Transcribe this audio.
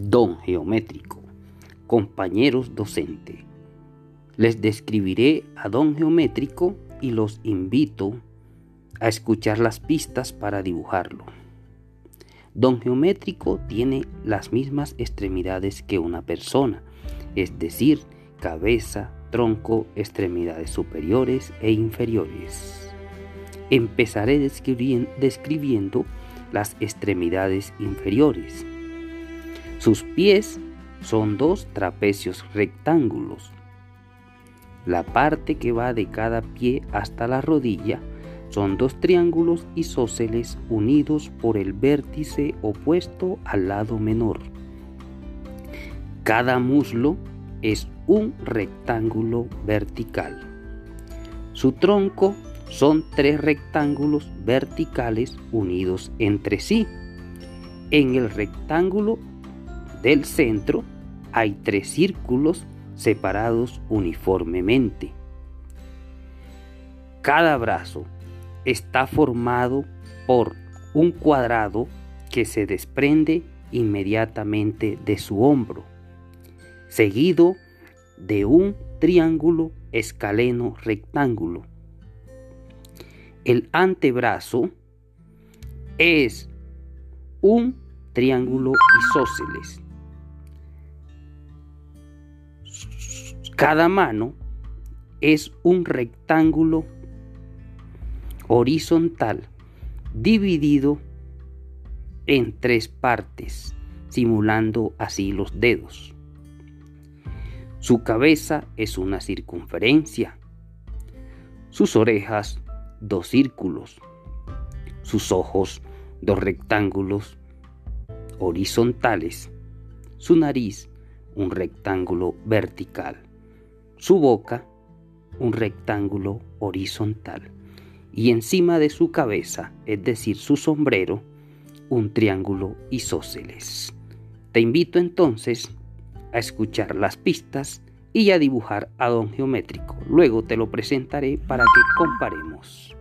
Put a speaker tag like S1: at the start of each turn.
S1: Don Geométrico, compañeros docente. Les describiré a Don Geométrico y los invito a escuchar las pistas para dibujarlo. Don Geométrico tiene las mismas extremidades que una persona, es decir, cabeza, tronco, extremidades superiores e inferiores. Empezaré describiendo las extremidades inferiores. Sus pies son dos trapecios rectángulos. La parte que va de cada pie hasta la rodilla son dos triángulos isósceles unidos por el vértice opuesto al lado menor. Cada muslo es un rectángulo vertical. Su tronco son tres rectángulos verticales unidos entre sí. En el rectángulo del centro hay tres círculos separados uniformemente. Cada brazo está formado por un cuadrado que se desprende inmediatamente de su hombro, seguido de un triángulo escaleno rectángulo. El antebrazo es un triángulo isósceles Cada mano es un rectángulo horizontal dividido en tres partes, simulando así los dedos. Su cabeza es una circunferencia, sus orejas dos círculos, sus ojos dos rectángulos horizontales, su nariz un rectángulo vertical su boca un rectángulo horizontal y encima de su cabeza, es decir, su sombrero, un triángulo isósceles. Te invito entonces a escuchar las pistas y a dibujar a don geométrico. Luego te lo presentaré para que comparemos.